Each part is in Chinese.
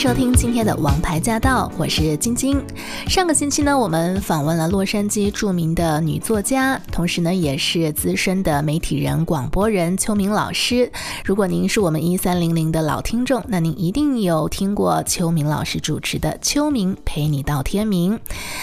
收听今天的《王牌驾到》，我是晶晶。上个星期呢，我们访问了洛杉矶著名的女作家，同时呢，也是资深的媒体人、广播人秋明老师。如果您是我们一三零零的老听众，那您一定有听过秋明老师主持的《秋明陪你到天明》。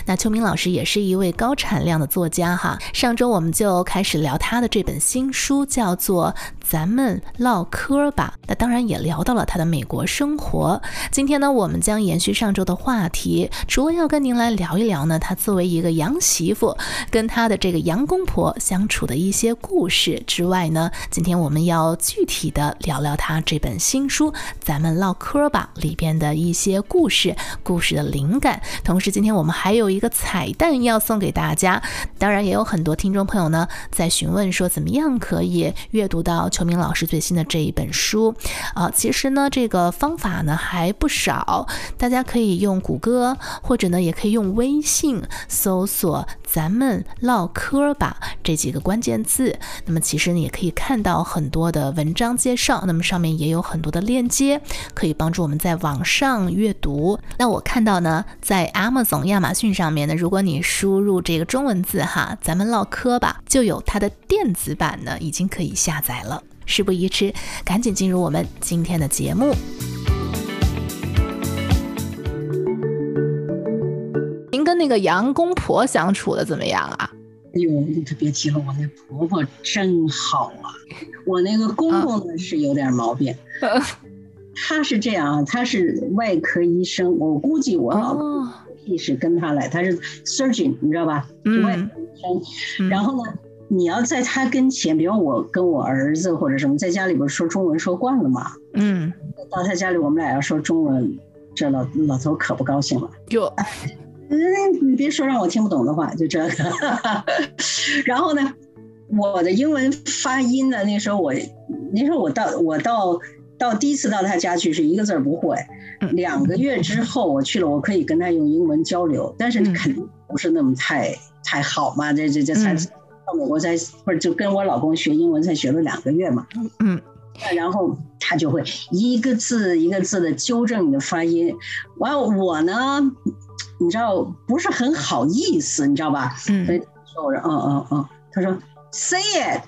那秋明老师也是一位高产量的作家哈。上周我们就开始聊他的这本新书，叫做《咱们唠嗑吧》。那当然也聊到了他的美国生活。今今天呢，我们将延续上周的话题，除了要跟您来聊一聊呢，她作为一个洋媳妇，跟她的这个洋公婆相处的一些故事之外呢，今天我们要具体的聊聊她这本新书《咱们唠嗑吧》里边的一些故事，故事的灵感。同时，今天我们还有一个彩蛋要送给大家。当然，也有很多听众朋友呢在询问说，怎么样可以阅读到邱明老师最新的这一本书？啊，其实呢，这个方法呢还不少，大家可以用谷歌，或者呢，也可以用微信搜索“咱们唠嗑吧”这几个关键字。那么其实你，也可以看到很多的文章介绍。那么上面也有很多的链接，可以帮助我们在网上阅读。那我看到呢，在 Amazon 亚马逊上面呢，如果你输入这个中文字哈，“咱们唠嗑吧”，就有它的电子版呢，已经可以下载了。事不宜迟，赶紧进入我们今天的节目。跟那个杨公婆相处的怎么样啊？哎呦，你可别提了，我那婆婆真好啊。我那个公公呢是有点毛病，啊、他是这样啊，他是外科医生，我估计我老公也是跟他来，他是 surgeon，你知道吧？嗯、外科医生。然后呢，你要在他跟前，比如我跟我儿子或者什么，在家里边说中文说惯了嘛，嗯，到他家里我们俩要说中文，这老老头可不高兴了，就。嗯，你别说让我听不懂的话，就这个。然后呢，我的英文发音呢，那时候我，那时候我到我到到第一次到他家去是一个字儿不会。两个月之后我去了，我可以跟他用英文交流，但是肯定不是那么太太好嘛。这这这才到美国才或者就跟我老公学英文才学了两个月嘛。嗯，然后他就会一个字一个字的纠正你的发音。完我呢。你知道不是很好意思，你知道吧？嗯。所以说我说嗯嗯嗯，他说 say it，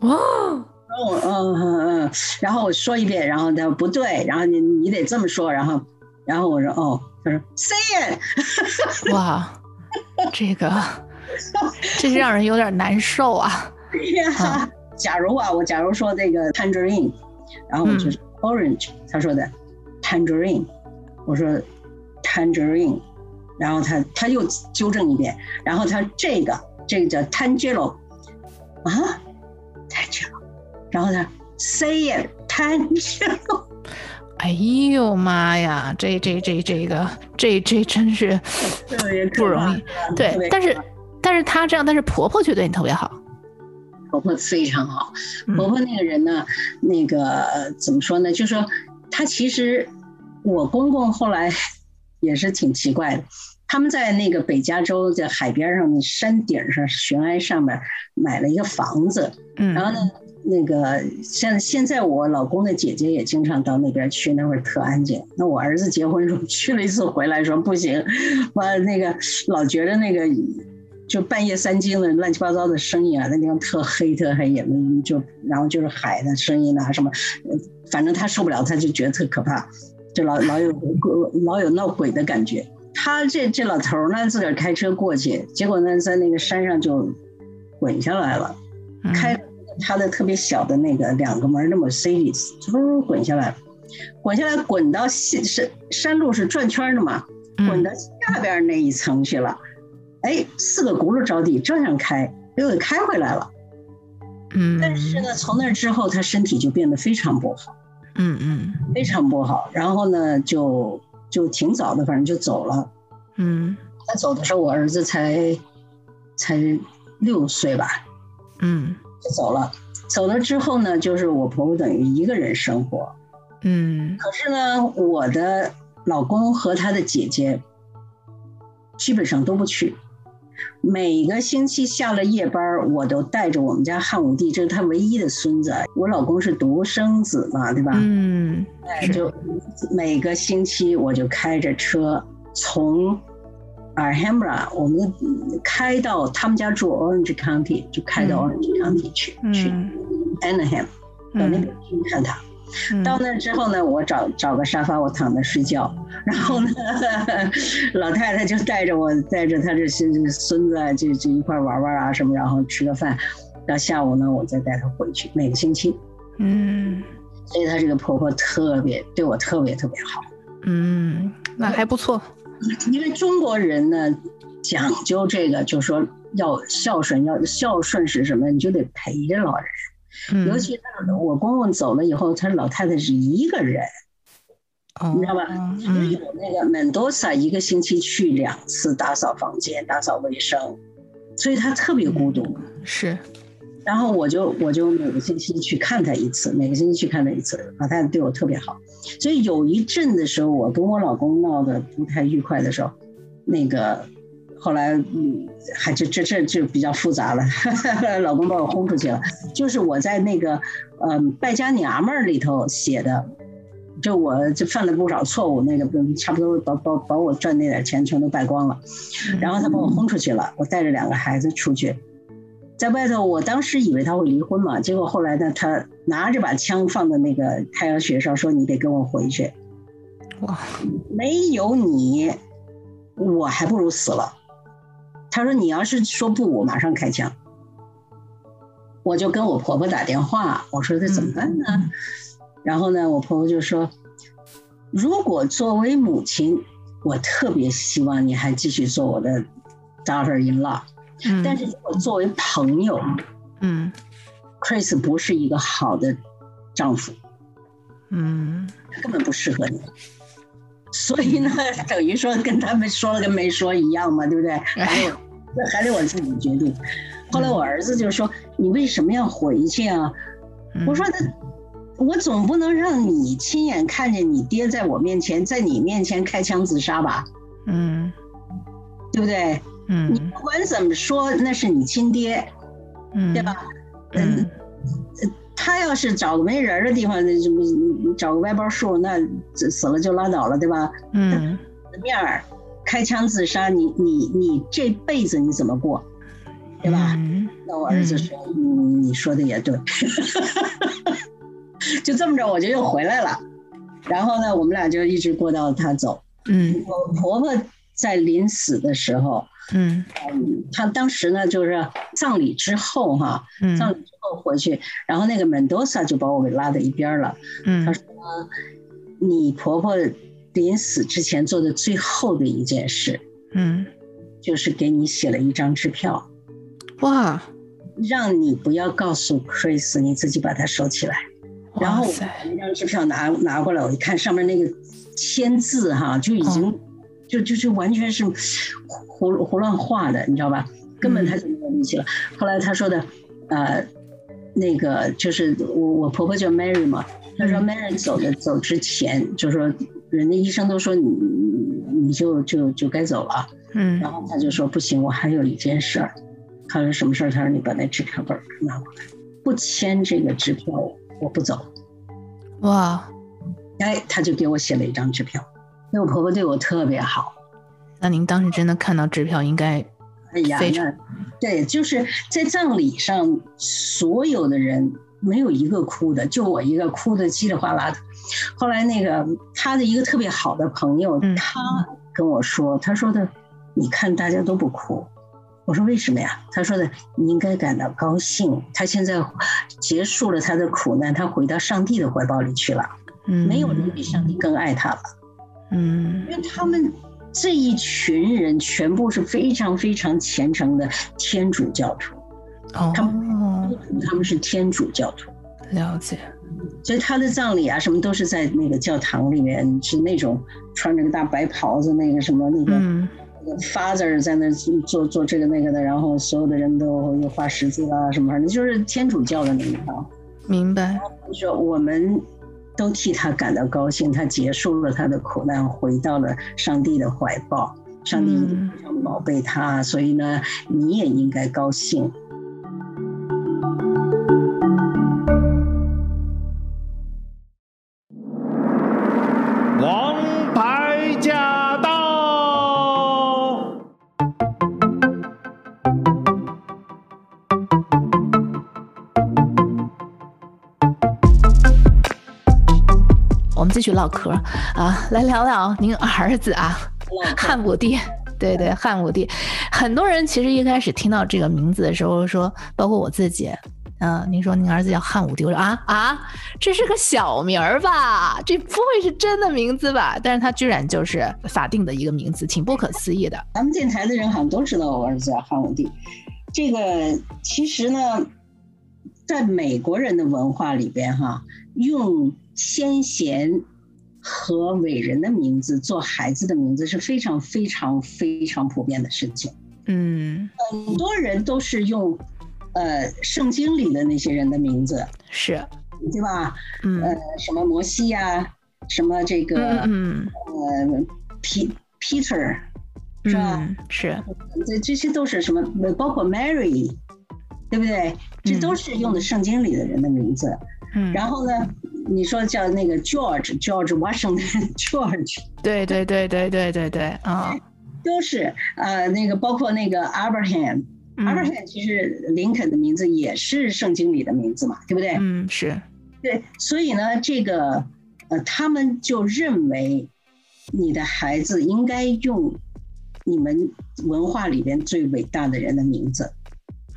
哦，然后我嗯嗯嗯，然后我说一遍，然后他说不对，然后你你得这么说，然后然后我说哦，他说 say it，哇，这个这是让人有点难受啊。对呀，假如啊，我假如说这个 tangerine，然后我就是 orange，、嗯、他说的 tangerine，我说 tangerine。然后他他又纠正一遍，然后他这个这个叫 Tangelo 啊，Tangelo，然后他 say it Tangelo，哎呦妈呀，这这这这个这这真是不容易，对，但是但是他这样，但是婆婆却对你特别好，婆婆非常好，婆婆那个人呢，嗯、那个怎么说呢？就说她其实我公公后来。也是挺奇怪的，他们在那个北加州在海边上的山顶上悬崖上面买了一个房子，嗯，然后呢，那个像现在我老公的姐姐也经常到那边去，那会儿特安静。那我儿子结婚时候 去了一次回来，说不行，完了那个老觉得那个就半夜三更的乱七八糟的声音啊，那地方特黑特黑，也没就然后就是海的声音啊什么，反正他受不了，他就觉得特可怕。就老老有老有闹鬼的感觉。他这这老头呢，自个儿开车过去，结果呢，在那个山上就滚下来了。开他的特别小的那个两个门的 Mercedes，呜滚下来了，滚下来滚到山山山路是转圈的嘛，滚到下边那一层去了。哎，四个轱辘着地，照样开，又给开回来了。嗯，但是呢，从那之后，他身体就变得非常不好。嗯嗯，非常不好。然后呢，就就挺早的，反正就走了。嗯，他走的时候，我儿子才才六岁吧。嗯，就走了。走了之后呢，就是我婆婆等于一个人生活。嗯，可是呢，我的老公和他的姐姐基本上都不去。每个星期下了夜班，我都带着我们家汉武帝，这是他唯一的孙子。我老公是独生子嘛，对吧？嗯，哎，就每个星期我就开着车从 Alhambra，我们开到他们家住 Orange County，就开到 Orange County 去，嗯、去 Anaheim，到那边去看他。嗯、到那之后呢，我找找个沙发，我躺着睡觉。然后呢，嗯、老太太就带着我，带着她这些孙子啊，就就一块玩玩啊什么，然后吃个饭。到下午呢，我再带她回去。每个星期，嗯，所以她这个婆婆特别对我特别特别好。嗯，那还不错。因为中国人呢讲究这个，就是说要孝顺，要孝顺是什么？你就得陪着老人。嗯、尤其我公公走了以后，他老太太是一个人，哦、你知道吧？只有那个 Mendoza 一个星期去两次打扫房间、打扫卫生，所以他特别孤独。嗯、是，然后我就我就每个星期去看他一次，每个星期去看他一次，老太太对我特别好。所以有一阵的时候，我跟我老公闹得不太愉快的时候，那个。后来，嗯，还这这这就比较复杂了。老公把我轰出去了，就是我在那个，嗯，败家娘们儿里头写的，就我就犯了不少错误，那个差不多把把把我赚那点钱全都败光了。然后他把我轰出去了，我带着两个孩子出去，在外头，我当时以为他会离婚嘛，结果后来呢，他拿着把枪放在那个太阳穴上，说你得跟我回去。哇，没有你，我还不如死了。他说：“你要是说不，我马上开枪。”我就跟我婆婆打电话，我说：“这怎么办呢？”嗯、然后呢，我婆婆就说：“如果作为母亲，我特别希望你还继续做我的 daughter-in-law。嗯、但是如果作为朋友，嗯，Chris 不是一个好的丈夫，嗯，他根本不适合你。”所以呢，等于说跟他们说了跟没说一样嘛，对不对？还得还得我自己决定。后来我儿子就说：“你为什么要回去啊？”我说：“那，我总不能让你亲眼看见你爹在我面前，在你面前开枪自杀吧？嗯，对不对？嗯，你不管怎么说，那是你亲爹，嗯，对吧？嗯。”他要是找个没人的地方，那什么找个歪脖树，那死了就拉倒了，对吧？嗯，面儿开枪自杀，你你你这辈子你怎么过，对吧？嗯、那我儿子说：“嗯，你说的也对。”就这么着，我就又回来了。然后呢，我们俩就一直过到他走。嗯，我婆婆在临死的时候，嗯，她当时呢就是葬礼之后哈，嗯，葬礼之后。回去，然后那个门多萨就把我给拉到一边了。嗯，他说：“你婆婆临死之前做的最后的一件事，嗯，就是给你写了一张支票。哇，让你不要告诉 Chris，你自己把它收起来。然后我把那张支票拿拿过来，我一看上面那个签字哈，就已经、哦、就就就完全是胡胡乱画的，你知道吧？根本他就没有力气了。嗯、后来他说的，呃。”那个就是我，我婆婆叫 Mary 嘛。她说 Mary 走的走之前，就说人家医生都说你你就就就该走了。嗯。然后他就说不行，我还有一件事儿。他说什么事儿？他说你把那支票本拿过来，不签这个支票我不走。哇！哎，他就给我写了一张支票。那我婆婆对我特别好。那您当时真的看到支票，应该？哎呀，那对，就是在葬礼上，所有的人没有一个哭的，就我一个哭的稀里哗啦的。后来那个他的一个特别好的朋友，他跟我说，他说的，你看大家都不哭，我说为什么呀？他说的，你应该感到高兴，他现在结束了他的苦难，他回到上帝的怀抱里去了。嗯，没有人比上帝更爱他了。嗯，因为他们。这一群人全部是非常非常虔诚的天主教徒，哦，他们他们是天主教徒，了解。所以他的葬礼啊，什么都是在那个教堂里面，是那种穿着个大白袍子，那个什么那个，嗯，，Father 在那做做这个那个的，然后所有的人都又画十字啊什么反正，就是天主教的那一套。明白。说我们都替他感到高兴，他结束了他的苦难，回到了上帝的怀抱，上帝非常宝贝他，嗯、所以呢，你也应该高兴。续唠嗑啊，来聊聊您儿子啊，汉武帝。对对，汉武帝。很多人其实一开始听到这个名字的时候说，包括我自己，啊，您说您儿子叫汉武帝，我说啊啊，这是个小名儿吧？这不会是真的名字吧？但是他居然就是法定的一个名字，挺不可思议的。咱们电台的人好像都知道我儿子叫汉武帝。这个其实呢，在美国人的文化里边，哈，用。先贤和伟人的名字做孩子的名字是非常非常非常普遍的事情。嗯，很多人都是用，呃，圣经里的那些人的名字，是，对吧？嗯，呃，什么摩西呀，什么这个，嗯，呃，P Peter，是吧？嗯，是，这这些都是什么？包括 Mary，对不对？这都是用的圣经里的人的名字。嗯，然后呢？你说叫那个 George George Washington George，对对对对对对对啊，都是呃那个包括那个嗯、Abraham 其实林肯的名字也是圣经里的名字嘛，对不对？嗯，是。对，所以呢，这个呃他们就认为你的孩子应该用你们文化里边最伟大的人的名字。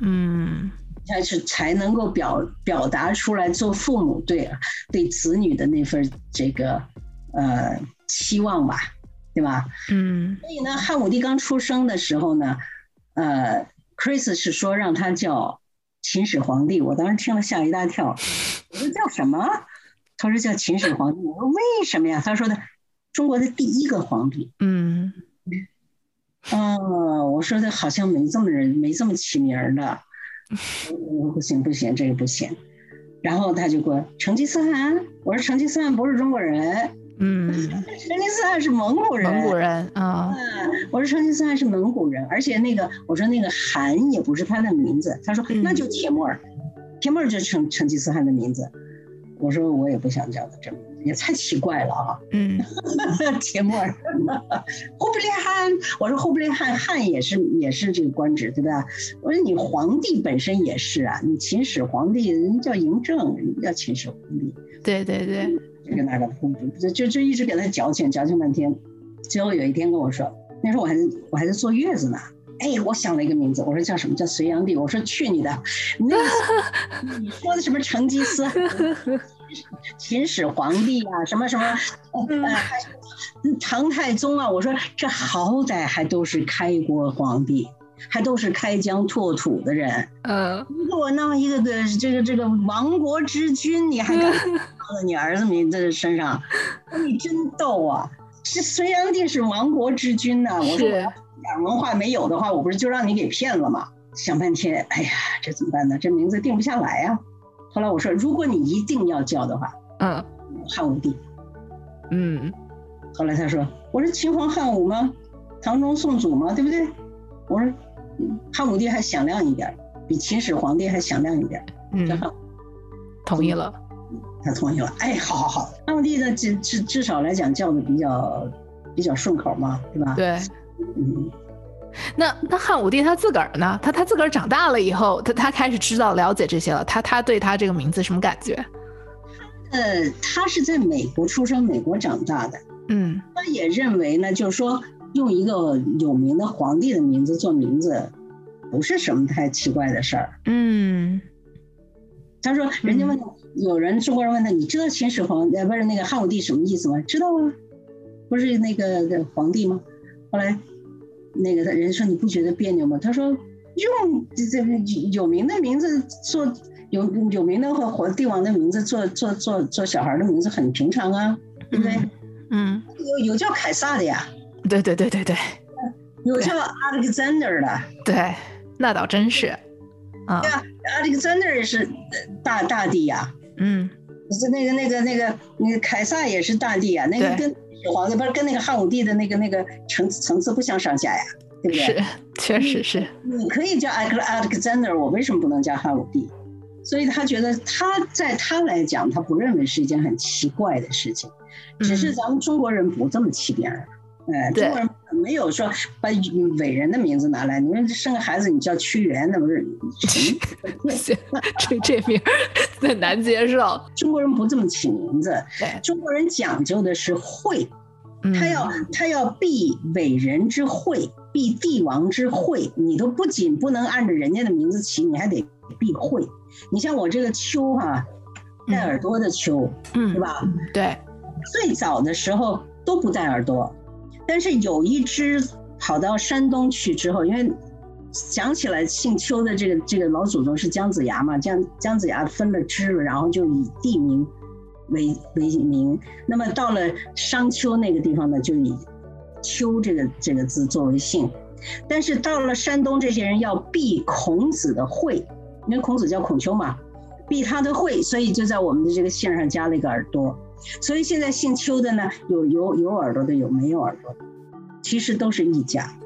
嗯。才是才能够表表达出来做父母对对子女的那份这个呃期望吧，对吧？嗯。所以呢，汉武帝刚出生的时候呢，呃，Chris 是说让他叫秦始皇帝，我当时听了吓一大跳，我说叫什么？他说叫秦始皇帝，我说为什么呀？他说的中国的第一个皇帝。嗯。哦，我说的好像没这么人没这么起名的。不行不行，这个不行。然后他就说成吉思汗，我说成吉思汗不是中国人，嗯，成吉思汗是蒙古人，蒙古人啊、哦。我说成吉思汗是蒙古人，而且那个我说那个汗也不是他的名字，他说那就铁木儿，铁木儿就是成成吉思汗的名字。我说我也不想叫他这名字。也太奇怪了啊！嗯，铁木儿，忽必烈汗，我说忽必烈汗汗也是也是这个官职，对吧？我说你皇帝本身也是啊，你秦始皇帝人叫嬴政，人叫秦始皇帝。对对对，这个那个，就就就一直给他矫情矫情半天，最后有一天跟我说，那时候我还我还在坐月子呢。哎，我想了一个名字，我说叫什么？叫隋炀帝。我说去你的，那 你说的什么成吉思汗？秦始皇帝啊，什么什么，呃，唐太宗啊，我说这好歹还都是开国皇帝，还都是开疆拓土的人，嗯，你给我弄一个个这个这个亡国之君，你还敢放在你儿子名字身上？你真逗啊！是隋炀帝是亡国之君呐，我说我要点文化没有的话，我不是就让你给骗了吗？想半天，哎呀，这怎么办呢？这名字定不下来呀。后来我说，如果你一定要叫的话，嗯，汉武帝，嗯。后来他说，我说秦皇汉武吗？唐宗宋祖吗？对不对？我说，汉武帝还响亮一点，比秦始皇帝还响亮一点。嗯，同意了，他同意了。哎，好好好，汉武帝呢，至至至少来讲叫的比较比较顺口嘛，对吧？对，嗯。那那汉武帝他自个儿呢？他他自个儿长大了以后，他他开始知道了解这些了。他他对他这个名字什么感觉？呃，他是在美国出生，美国长大的。嗯，他也认为呢，就是说用一个有名的皇帝的名字做名字，不是什么太奇怪的事儿。嗯，他说，人家问他，嗯、有人中国人问他，你知道秦始皇呃不是那个汉武帝什么意思吗？知道啊，不是那个皇帝吗？后来。那个他人说，你不觉得别扭吗？他说用这这有名的名字做有有名的或帝王的名字做做做做小孩的名字很平常啊，对不对？嗯，有有叫凯撒的呀。对对对对对。有叫 Alexander 的，对，那倒真是。啊，对啊，Alexander 也是大大帝呀。嗯，是那个那个那个那个凯撒也是大帝啊，那个跟皇帝不是跟那个汉武帝的那个那个层层次不相上下呀，对不对？是，确实是。你可以叫 Alexander，我为什么不能叫汉武帝？所以他觉得他在他来讲，他不认为是一件很奇怪的事情，只是咱们中国人不这么欺骗人。嗯，中国人没有说把伟人的名字拿来，你们生个孩子你叫屈原，那不是？这这名 很难接受。中国人不这么起名字，中国人讲究的是惠，他要他要避伟人之讳，避帝王之讳，你都不仅不能按照人家的名字起，你还得避讳。你像我这个秋哈，带耳朵的秋，嗯，是吧？对，最早的时候都不带耳朵。但是有一支跑到山东去之后，因为讲起来姓邱的这个这个老祖宗是姜子牙嘛，姜姜子牙分了支了，然后就以地名为为名。那么到了商丘那个地方呢，就以丘这个这个字作为姓。但是到了山东，这些人要避孔子的讳，因为孔子叫孔丘嘛，避他的讳，所以就在我们的这个姓上加了一个耳朵。所以现在姓邱的呢，有有有耳朵的，有没有耳朵的，其实都是一家。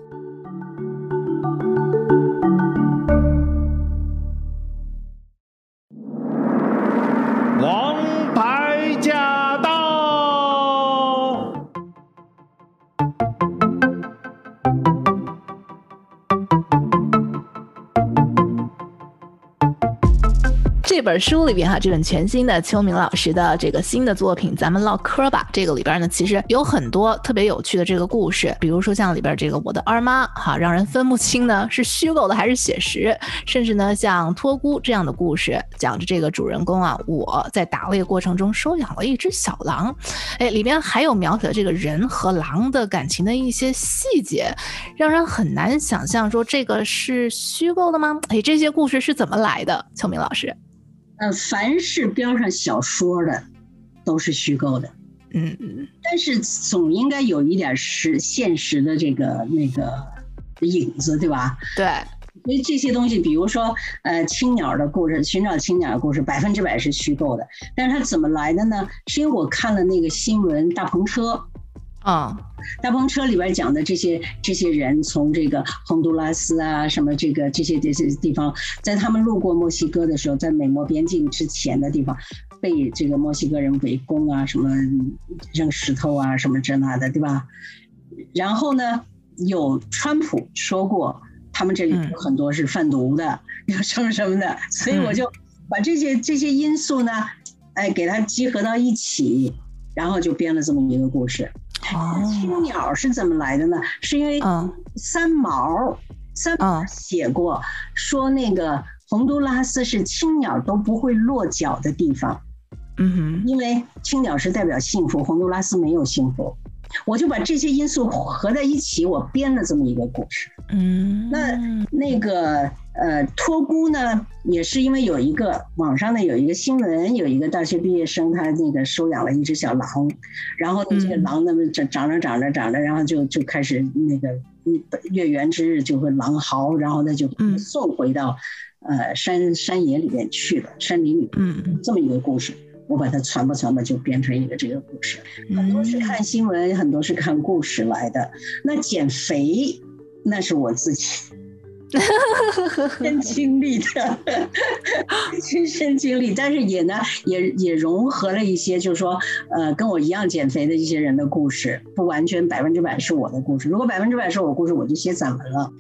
这本书里边哈，这本全新的秋明老师的这个新的作品，咱们唠嗑吧。这个里边呢，其实有很多特别有趣的这个故事，比如说像里边这个我的二妈哈，让人分不清呢是虚构的还是写实，甚至呢像托孤这样的故事，讲着这个主人公啊，我在打猎过程中收养了一只小狼，哎，里边还有描写了这个人和狼的感情的一些细节，让人很难想象说这个是虚构的吗？哎，这些故事是怎么来的？秋明老师。呃，凡是标上小说的，都是虚构的，嗯嗯，但是总应该有一点是现实的这个那个影子，对吧？对，所以这些东西，比如说呃青鸟的故事，寻找青鸟的故事，百分之百是虚构的，但是它怎么来的呢？是因为我看了那个新闻大篷车。啊，大篷车里边讲的这些这些人，从这个洪都拉斯啊，什么这个这些这些地方，在他们路过墨西哥的时候，在美墨边境之前的地方，被这个墨西哥人围攻啊，什么扔石头啊，什么这那的，对吧？然后呢，有川普说过，他们这里有很多是贩毒的，有什么什么的，所以我就把这些这些因素呢，哎，给它集合到一起，然后就编了这么一个故事。青鸟是怎么来的呢？是因为三毛，三毛写过，说那个洪都拉斯是青鸟都不会落脚的地方。嗯哼，因为青鸟是代表幸福，洪都拉斯没有幸福。我就把这些因素合在一起，我编了这么一个故事。嗯，那那个呃托孤呢，也是因为有一个网上呢有一个新闻，有一个大学毕业生他那个收养了一只小狼，然后这个狼呢长长着长着长着，然后就就开始那个月圆之日就会狼嚎，然后呢就送回到呃山山野里面去了，山林里嗯，这么一个故事。我把它传吧传吧，就变成一个这个故事。很多是看新闻，很多是看故事来的。那减肥，那是我自己。亲 身经历的，亲 身经历，但是也呢，也也融合了一些，就是说，呃，跟我一样减肥的一些人的故事，不完全百分之百是我的故事。如果百分之百是我故事，我就写散文了。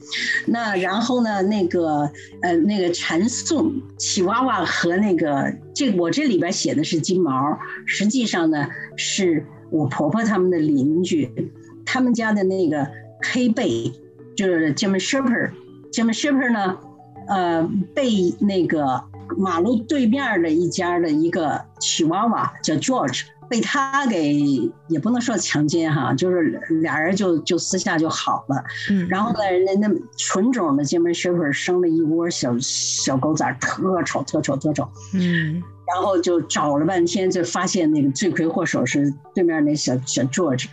那然后呢，那个呃，那个禅颂起娃娃和那个这我这里边写的是金毛，实际上呢，是我婆婆他们的邻居，他们家的那个黑背就是 German Shepherd。German Shepherd 呢，呃，被那个马路对面的一家的一个曲娃娃叫 George，被他给也不能说强奸哈，就是俩人就就私下就好了。嗯，然后呢，人家那纯种的 German Shepherd 生了一窝小小狗崽，特丑特丑特丑。嗯，然后就找了半天，就发现那个罪魁祸首是对面那小小 George，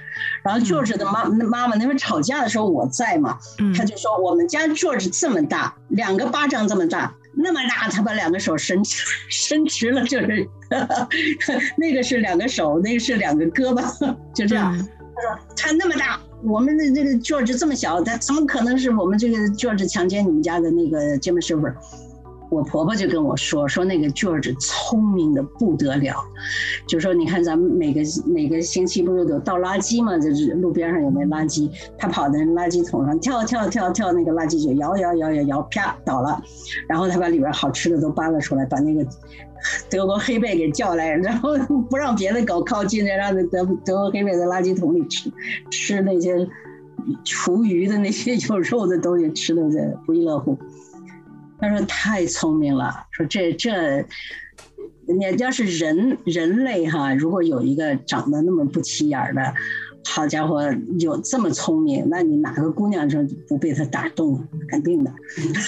然后 George 的妈妈妈那边吵架的时候我在嘛，他就说我们家 George 这么大，两个巴掌这么大，那么大，他把两个手伸直 伸直了，就是 那个是两个手，那个是两个胳膊，就这样。他说他那么大，我们的这个 George 这么小，他怎么可能是我们这个 George 强奸你们家的那个 Jimmy Sheffer？我婆婆就跟我说说那个 George 聪明的不得了，就说你看咱们每个每个星期不是都倒垃圾嘛，就是路边上有那垃圾，他跑在垃圾桶上跳跳跳跳，那个垃圾就摇摇摇摇摇，啪倒了，然后他把里边好吃的都扒了出来，把那个德国黑贝给叫来，然后 不让别的狗靠近，让那德德国黑贝在垃圾桶里吃吃那些厨余的那些有肉的东西，吃的这不亦乐乎。他说太聪明了，说这这，你要是人人类哈，如果有一个长得那么不起眼的，好家伙，有这么聪明，那你哪个姑娘说不被他打动？肯定的。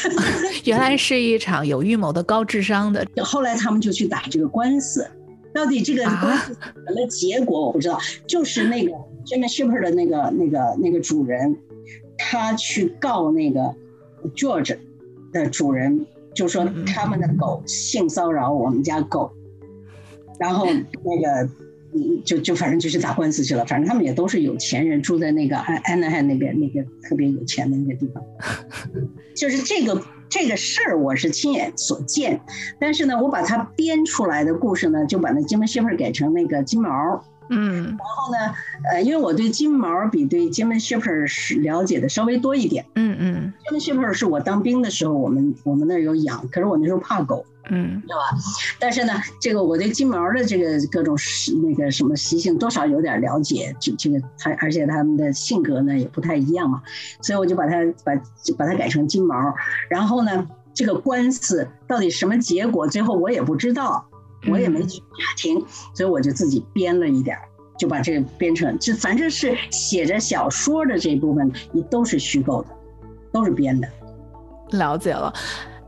原来是一场有预谋的高智商的。后来他们就去打这个官司，到底这个官司什么结果我不知道。啊、就是那个 German Shepherd 的那个那个那个主人，他去告那个 George。的主人就说他们的狗性骚扰我们家狗，然后那个嗯，就就反正就去打官司去了。反正他们也都是有钱人，住在那个安安纳汉那边那个特别有钱的那个地方。就是这个这个事儿我是亲眼所见，但是呢，我把它编出来的故事呢，就把那金毛 Shepherd 改成那个金毛。嗯，然后呢，呃，因为我对金毛比对 German Shepherd 是了解的稍微多一点。嗯嗯，German Shepherd 是我当兵的时候，我们我们那儿有养，可是我那时候怕狗，嗯，对吧？但是呢，这个我对金毛的这个各种那个什么习性多少有点了解，这这个它而且他们的性格呢也不太一样嘛，所以我就把它把把它改成金毛。然后呢，这个官司到底什么结果，最后我也不知道。我也没去法庭，所以我就自己编了一点儿，就把这个编成，就反正是写着小说的这一部分，你都是虚构的，都是编的。了解了，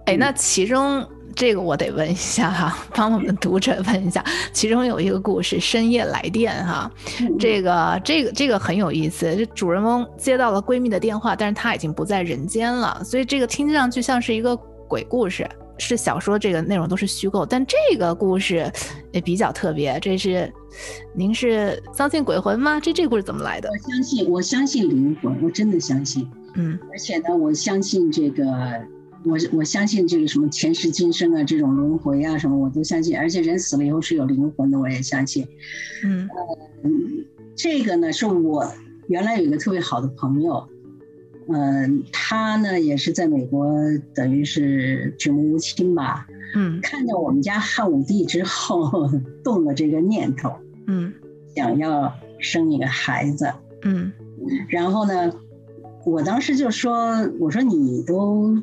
哎，那其中这个我得问一下哈，帮我们读者问一下，其中有一个故事《深夜来电》哈，这个这个这个很有意思，这主人翁接到了闺蜜的电话，但是她已经不在人间了，所以这个听上去像是一个鬼故事。是小说，这个内容都是虚构，但这个故事也比较特别。这是，您是相信鬼魂吗？这这个故事怎么来的？我相信，我相信灵魂，我真的相信。嗯，而且呢，我相信这个，我我相信这个什么前世今生啊，这种轮回啊什么，我都相信。而且人死了以后是有灵魂的，我也相信。嗯，呃，这个呢，是我原来有一个特别好的朋友。嗯，他呢也是在美国，等于是举目无亲吧。嗯，看到我们家汉武帝之后，动了这个念头。嗯，想要生一个孩子。嗯，然后呢，我当时就说：“我说你都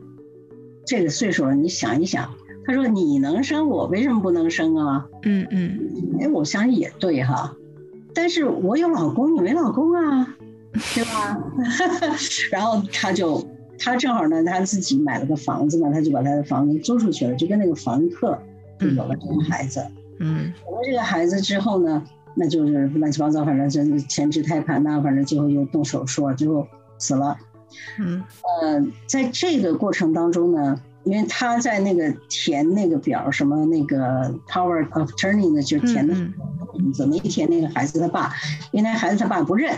这个岁数了，你想一想。”他说：“你能生，我为什么不能生啊？”嗯嗯，哎，我想也对哈，但是我有老公，你没老公啊。对吧？然后他就他正好呢，他自己买了个房子嘛，他就把他的房子租出去了，就跟那个房客就有了这个孩子。嗯，有了这个孩子之后呢，那就是乱七八糟，反正就是前置胎盘呐，反正最后又动手术，最后死了。嗯，呃，在这个过程当中呢，因为他在那个填那个表，什么那个 power of attorney 呢，就填的名字，没填那个孩子他爸，因为那孩子他爸不认。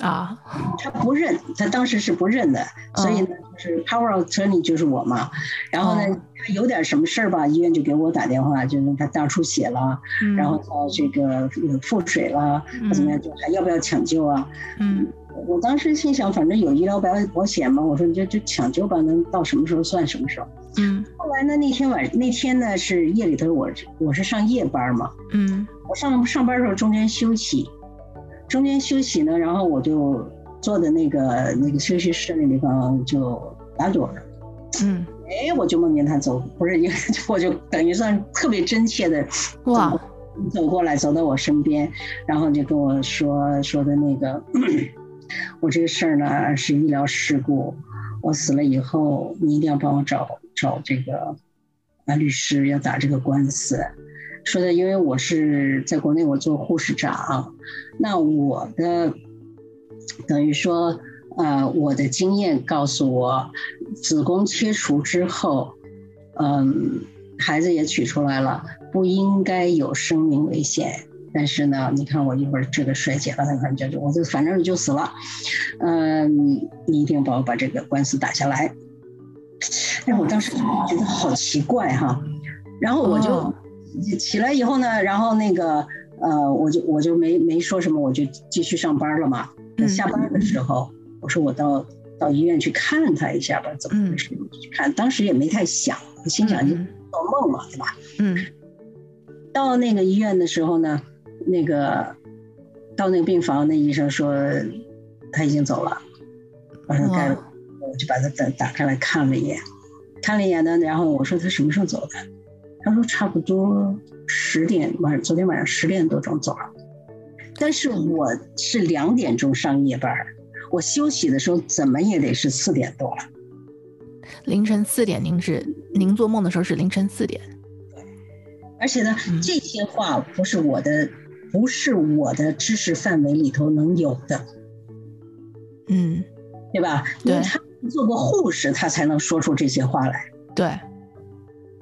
啊，他不认，他当时是不认的，所以呢，就是 power of attorney 就是我嘛。然后呢，他有点什么事儿吧，医院就给我打电话，就是他大出血了，然后他这个腹水了，怎么样，就还要不要抢救啊？嗯，我当时心想，反正有医疗保保险嘛，我说你就就抢救吧，能到什么时候算什么时候。嗯，后来呢，那天晚那天呢是夜里头，我我是上夜班嘛，嗯，我上上班的时候中间休息。中间休息呢，然后我就坐在那个那个休息室那地方就打盹儿，嗯，哎，我就梦见他走，不是，我就等于算特别真切的哇，走过来走到我身边，然后就跟我说说的那个，我这个事儿呢是医疗事故，我死了以后你一定要帮我找找这个啊律师要打这个官司，说的，因为我是在国内我做护士长，那我的等于说，呃，我的经验告诉我，子宫切除之后，嗯，孩子也取出来了，不应该有生命危险。但是呢，你看我一会儿这个衰竭了，你看就就我就反正就死了，嗯，你一定帮我把这个官司打下来。哎，我当时觉得好奇怪哈，然后我就起来以后呢，然后那个呃，我就我就没没说什么，我就继续上班了嘛。那下班的时候，我说我到到医院去看他一下吧，怎么回事？去看，当时也没太想，心想就做梦嘛，对吧？嗯。到那个医院的时候呢。那个到那个病房，那医生说他已经走了，我说该，我就把他打打开来看了一眼，看了一眼呢，然后我说他什么时候走的？他说差不多十点晚上，昨天晚上十点多钟走了。但是我是两点钟上夜班，我休息的时候怎么也得是四点多了。凌晨四点，您是您做梦的时候是凌晨四点。对，而且呢，嗯、这些话不是我的。不是我的知识范围里头能有的，嗯，对吧？因为他做过护士，他才能说出这些话来。对，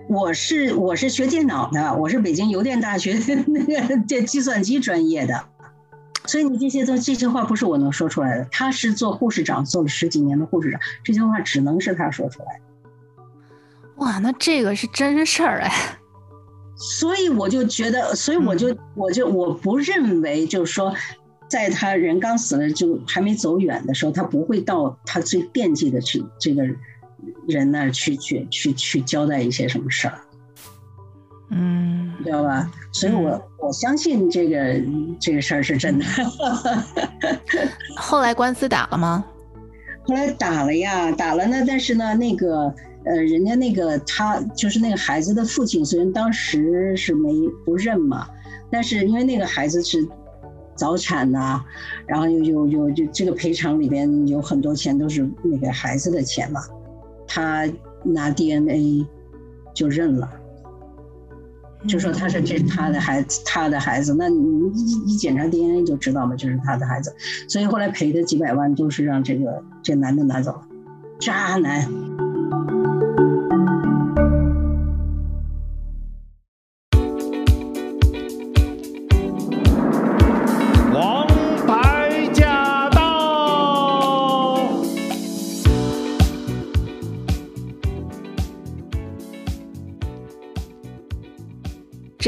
我是我是学电脑的，我是北京邮电大学 那个这计算机专业的，所以你这些都这些话不是我能说出来的。他是做护士长，做了十几年的护士长，这些话只能是他说出来。哇，那这个是真事儿哎。所以我就觉得，所以我就我就我不认为，就是说，在他人刚死了就还没走远的时候，他不会到他最惦记的去这个人那儿去去去去交代一些什么事儿，嗯，知道吧？所以我我相信这个这个事儿是真的。后来官司打了吗？后来打了呀，打了呢，但是呢，那个。呃，人家那个他就是那个孩子的父亲，虽然当时是没不认嘛，但是因为那个孩子是早产呐、啊，然后又又又就这个赔偿里边有很多钱都是那个孩子的钱嘛，他拿 DNA 就认了，就说他是这是他的孩子，他的孩子，那你一一检查 DNA 就知道嘛，就是他的孩子，所以后来赔的几百万都是让这个这男的拿走了，渣男。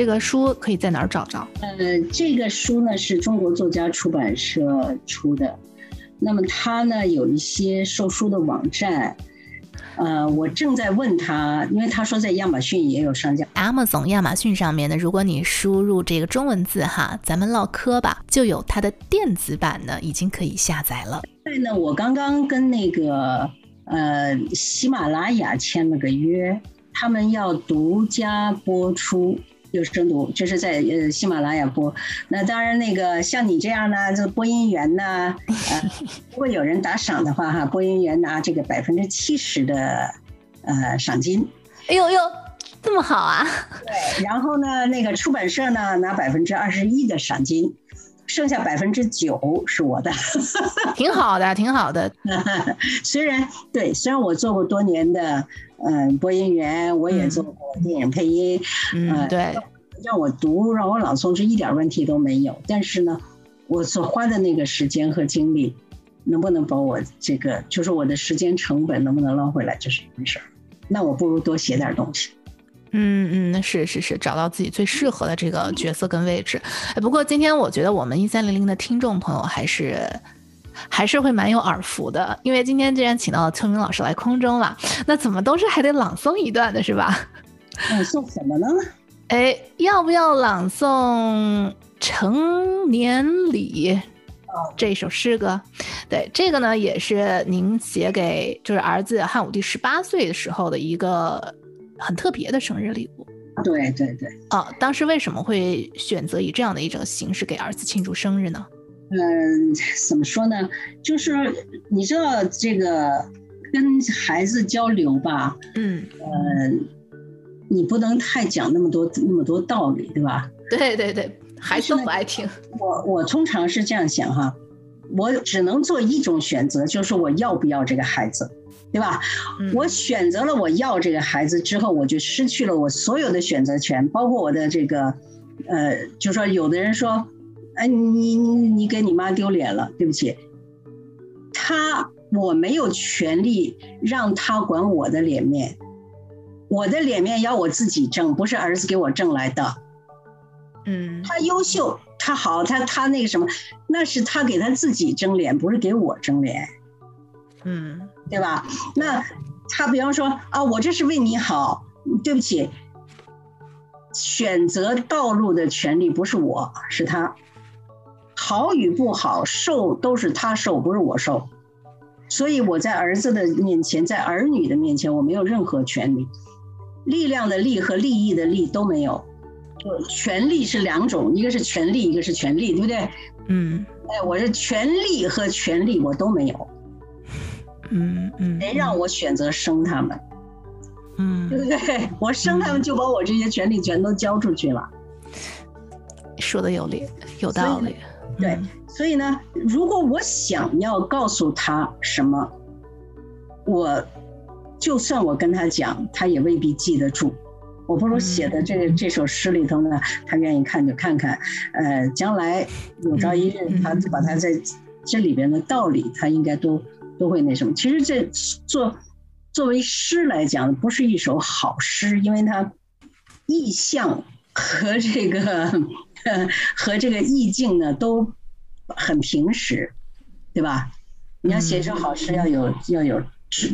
这个书可以在哪儿找着？呃，这个书呢是中国作家出版社出的，那么它呢有一些售书的网站，呃，我正在问他，因为他说在亚马逊也有上架。Amazon 亚马逊上面呢，如果你输入这个中文字哈，咱们唠嗑吧，就有它的电子版呢，已经可以下载了。对呢，我刚刚跟那个呃喜马拉雅签了个约，他们要独家播出。有声读，就是在呃喜马拉雅播。那当然，那个像你这样呢，这播音员呢，呃，如果有人打赏的话，哈，播音员拿这个百分之七十的呃赏金。哎呦呦，这么好啊！对，然后呢，那个出版社呢拿百分之二十一的赏金，剩下百分之九是我的。挺好的，挺好的。虽然对，虽然我做过多年的。嗯，播音员我也做过电影配音，嗯，对，让我读让我朗诵是一点问题都没有。但是呢，我所花的那个时间和精力，能不能把我这个就是我的时间成本能不能捞回来，就是一回事儿。那我不如多写点东西。嗯嗯，那是是是，找到自己最适合的这个角色跟位置。哎，不过今天我觉得我们一三零零的听众朋友还是。还是会蛮有耳福的，因为今天既然请到了秋明老师来空中了，那怎么都是还得朗诵一段的，是吧？朗诵什么呢？哎，要不要朗诵《成年礼》这首诗歌？对，这个呢也是您写给就是儿子汉武帝十八岁的时候的一个很特别的生日礼物。对对对。啊，当时为什么会选择以这样的一种形式给儿子庆祝生日呢？嗯，怎么说呢？就是你知道这个跟孩子交流吧，嗯，呃，你不能太讲那么多那么多道理，对吧？对对对，孩子都不爱听。我我通常是这样想哈，我只能做一种选择，就是我要不要这个孩子，对吧？嗯、我选择了我要这个孩子之后，我就失去了我所有的选择权，包括我的这个，呃，就说有的人说，哎，你你你给你妈丢脸了，对不起，他我没有权利让他管我的脸面。我的脸面要我自己挣，不是儿子给我挣来的。嗯，他优秀，他好，他他那个什么，那是他给他自己争脸，不是给我争脸。嗯，对吧？那他比方说啊，我这是为你好，对不起，选择道路的权利不是我，是他。好与不好，受都是他受，不是我受。所以我在儿子的面前，在儿女的面前，我没有任何权利。力量的力和利益的利都没有，就权利是两种，一个是权利，一个是权利，对不对？嗯，哎，我是权利和权利我都没有，嗯嗯，谁让我选择生他们？嗯，对 不对？我生他们就把我这些权利全都交出去了。说的有理，有道理。对，所以呢，如果我想要告诉他什么，我。就算我跟他讲，他也未必记得住。我不如写的这个这首诗里头呢，他愿意看就看看。呃，将来有朝一日，他把他在这里边的道理，他应该都都会那什么。其实这作作为诗来讲，不是一首好诗，因为它意象和这个 和这个意境呢都很平实，对吧？你要写首好诗，要有要有。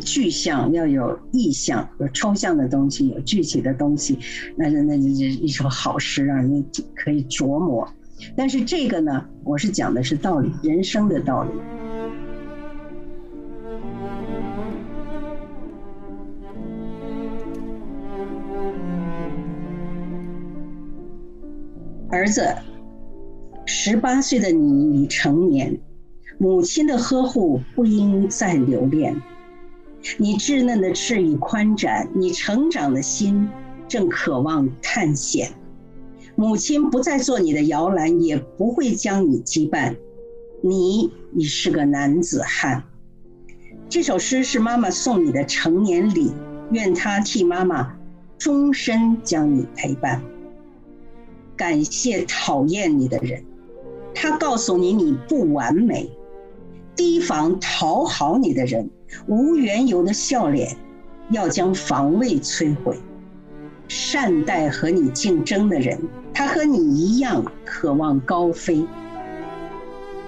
具象，要有意象，有抽象的东西，有具体的东西，那那那就一首好诗，让人可以琢磨。但是这个呢，我是讲的是道理，人生的道理。儿子，十八岁的你已成年，母亲的呵护不应再留恋。你稚嫩的翅已宽展，你成长的心正渴望探险。母亲不再做你的摇篮，也不会将你羁绊。你已是个男子汉。这首诗是妈妈送你的成年礼，愿她替妈妈终身将你陪伴。感谢讨厌你的人，他告诉你你不完美。提防讨好你的人。无缘由的笑脸，要将防卫摧毁；善待和你竞争的人，他和你一样渴望高飞。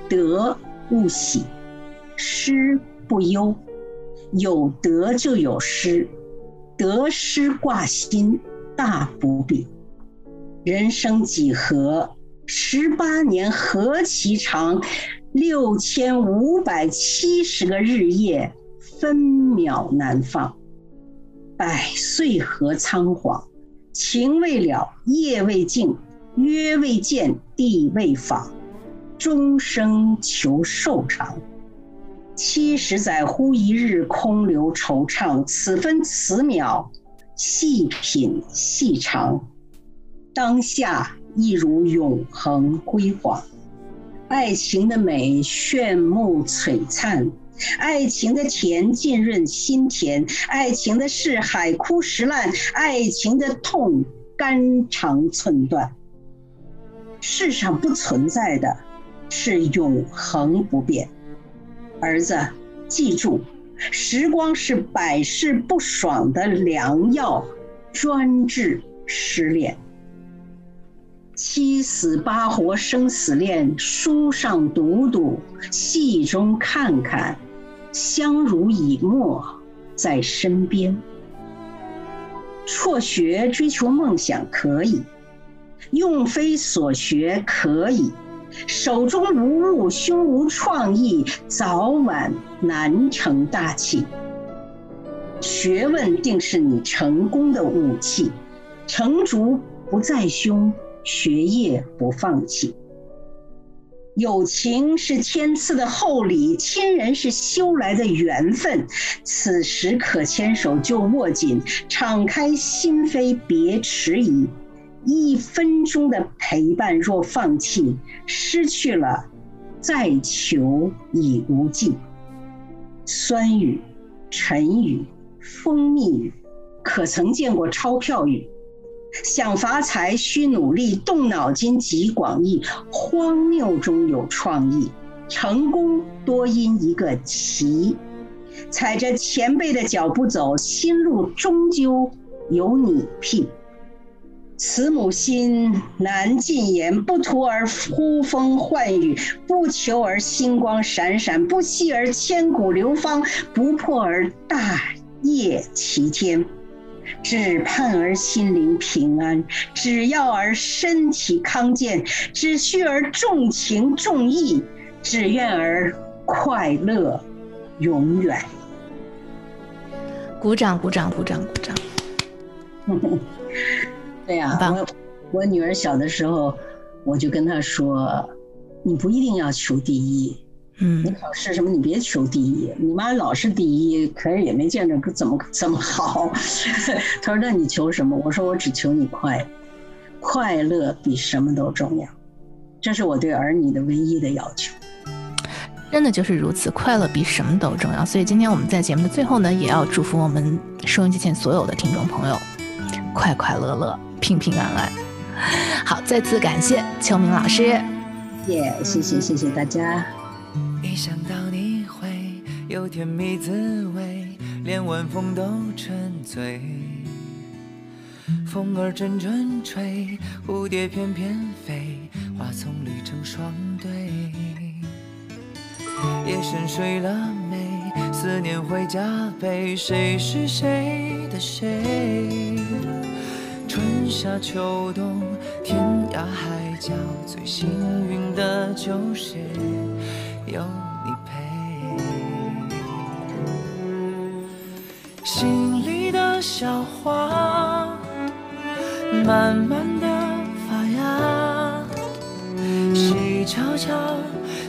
得勿喜，失不忧，有得就有失，得失挂心，大不必。人生几何？十八年何其长？六千五百七十个日夜。分秒难放，百岁何仓皇？情未了，夜未静，约未见，地未访，终生求寿长。七十载忽一日，空留惆怅。此分此秒，细品细尝。当下亦如永恒辉煌，爱情的美炫目璀璨。爱情的甜浸润心田，爱情的事海枯石烂，爱情的痛肝肠寸断。世上不存在的是永恒不变。儿子，记住，时光是百试不爽的良药，专治失恋。七死八活生死恋，书上读读，戏中看看。相濡以沫，在身边。辍学追求梦想可以，用非所学可以。手中无物，胸无创意，早晚难成大器。学问定是你成功的武器，成竹不在胸，学业不放弃。友情是天赐的厚礼，亲人是修来的缘分。此时可牵手就握紧，敞开心扉别迟疑。一分钟的陪伴若放弃，失去了，再求已无尽。酸雨、晨雨、蜂蜜雨，可曾见过钞票雨？想发财需努力，动脑筋极广义，荒谬中有创意，成功多因一个奇。踩着前辈的脚步走，心路终究有你辟。慈母心难尽言，不图而呼风唤雨，不求而星光闪闪，不惜而千古流芳，不破而大业齐天。只盼儿心灵平安，只要儿身体康健，只需儿重情重义，只愿儿快乐永远。鼓掌，鼓掌，鼓掌，鼓掌。对呀、啊，我我女儿小的时候，我就跟她说：“你不一定要求第一。”嗯，你考试什么？你别求第一，你妈老是第一，可是也没见着怎么怎么好。他说：“那你求什么？”我说：“我只求你快乐，快乐比什么都重要。”这是我对儿女的唯一的要求。真的就是如此，快乐比什么都重要。所以今天我们在节目的最后呢，也要祝福我们收音机前所有的听众朋友，快快乐乐，平平安安。好，再次感谢秋明老师，谢、yeah，谢谢谢谢大家。一想到你会有甜蜜滋味，连晚风都沉醉。风儿阵阵吹，蝴蝶翩翩飞，花丛里成双对。夜深睡了没？思念会加倍，谁是谁的谁？春夏秋冬，天涯海角，最幸运的就是。有你陪，心里的小花慢慢的发芽，谁悄悄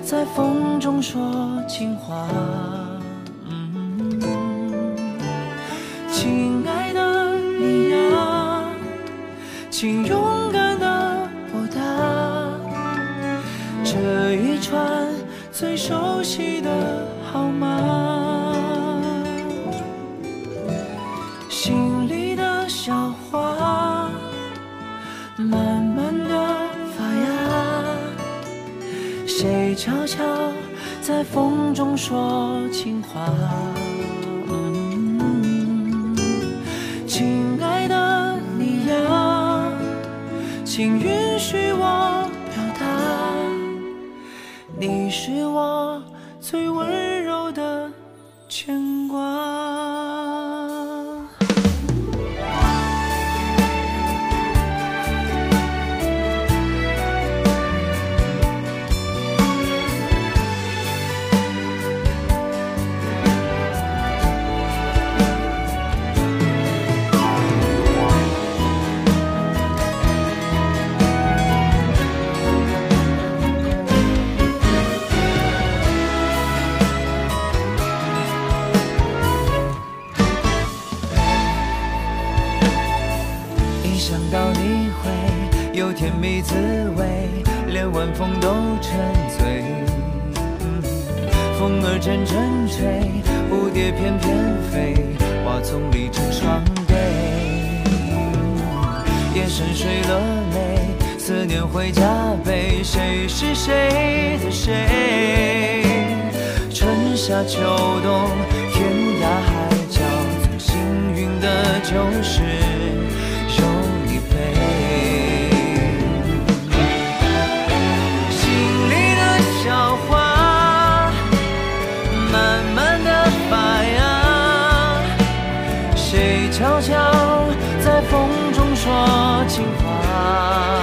在风中说情话？亲爱的你呀，请用中说情话？亲爱的你呀，请允许我表达。你是我悄悄在风中说情话。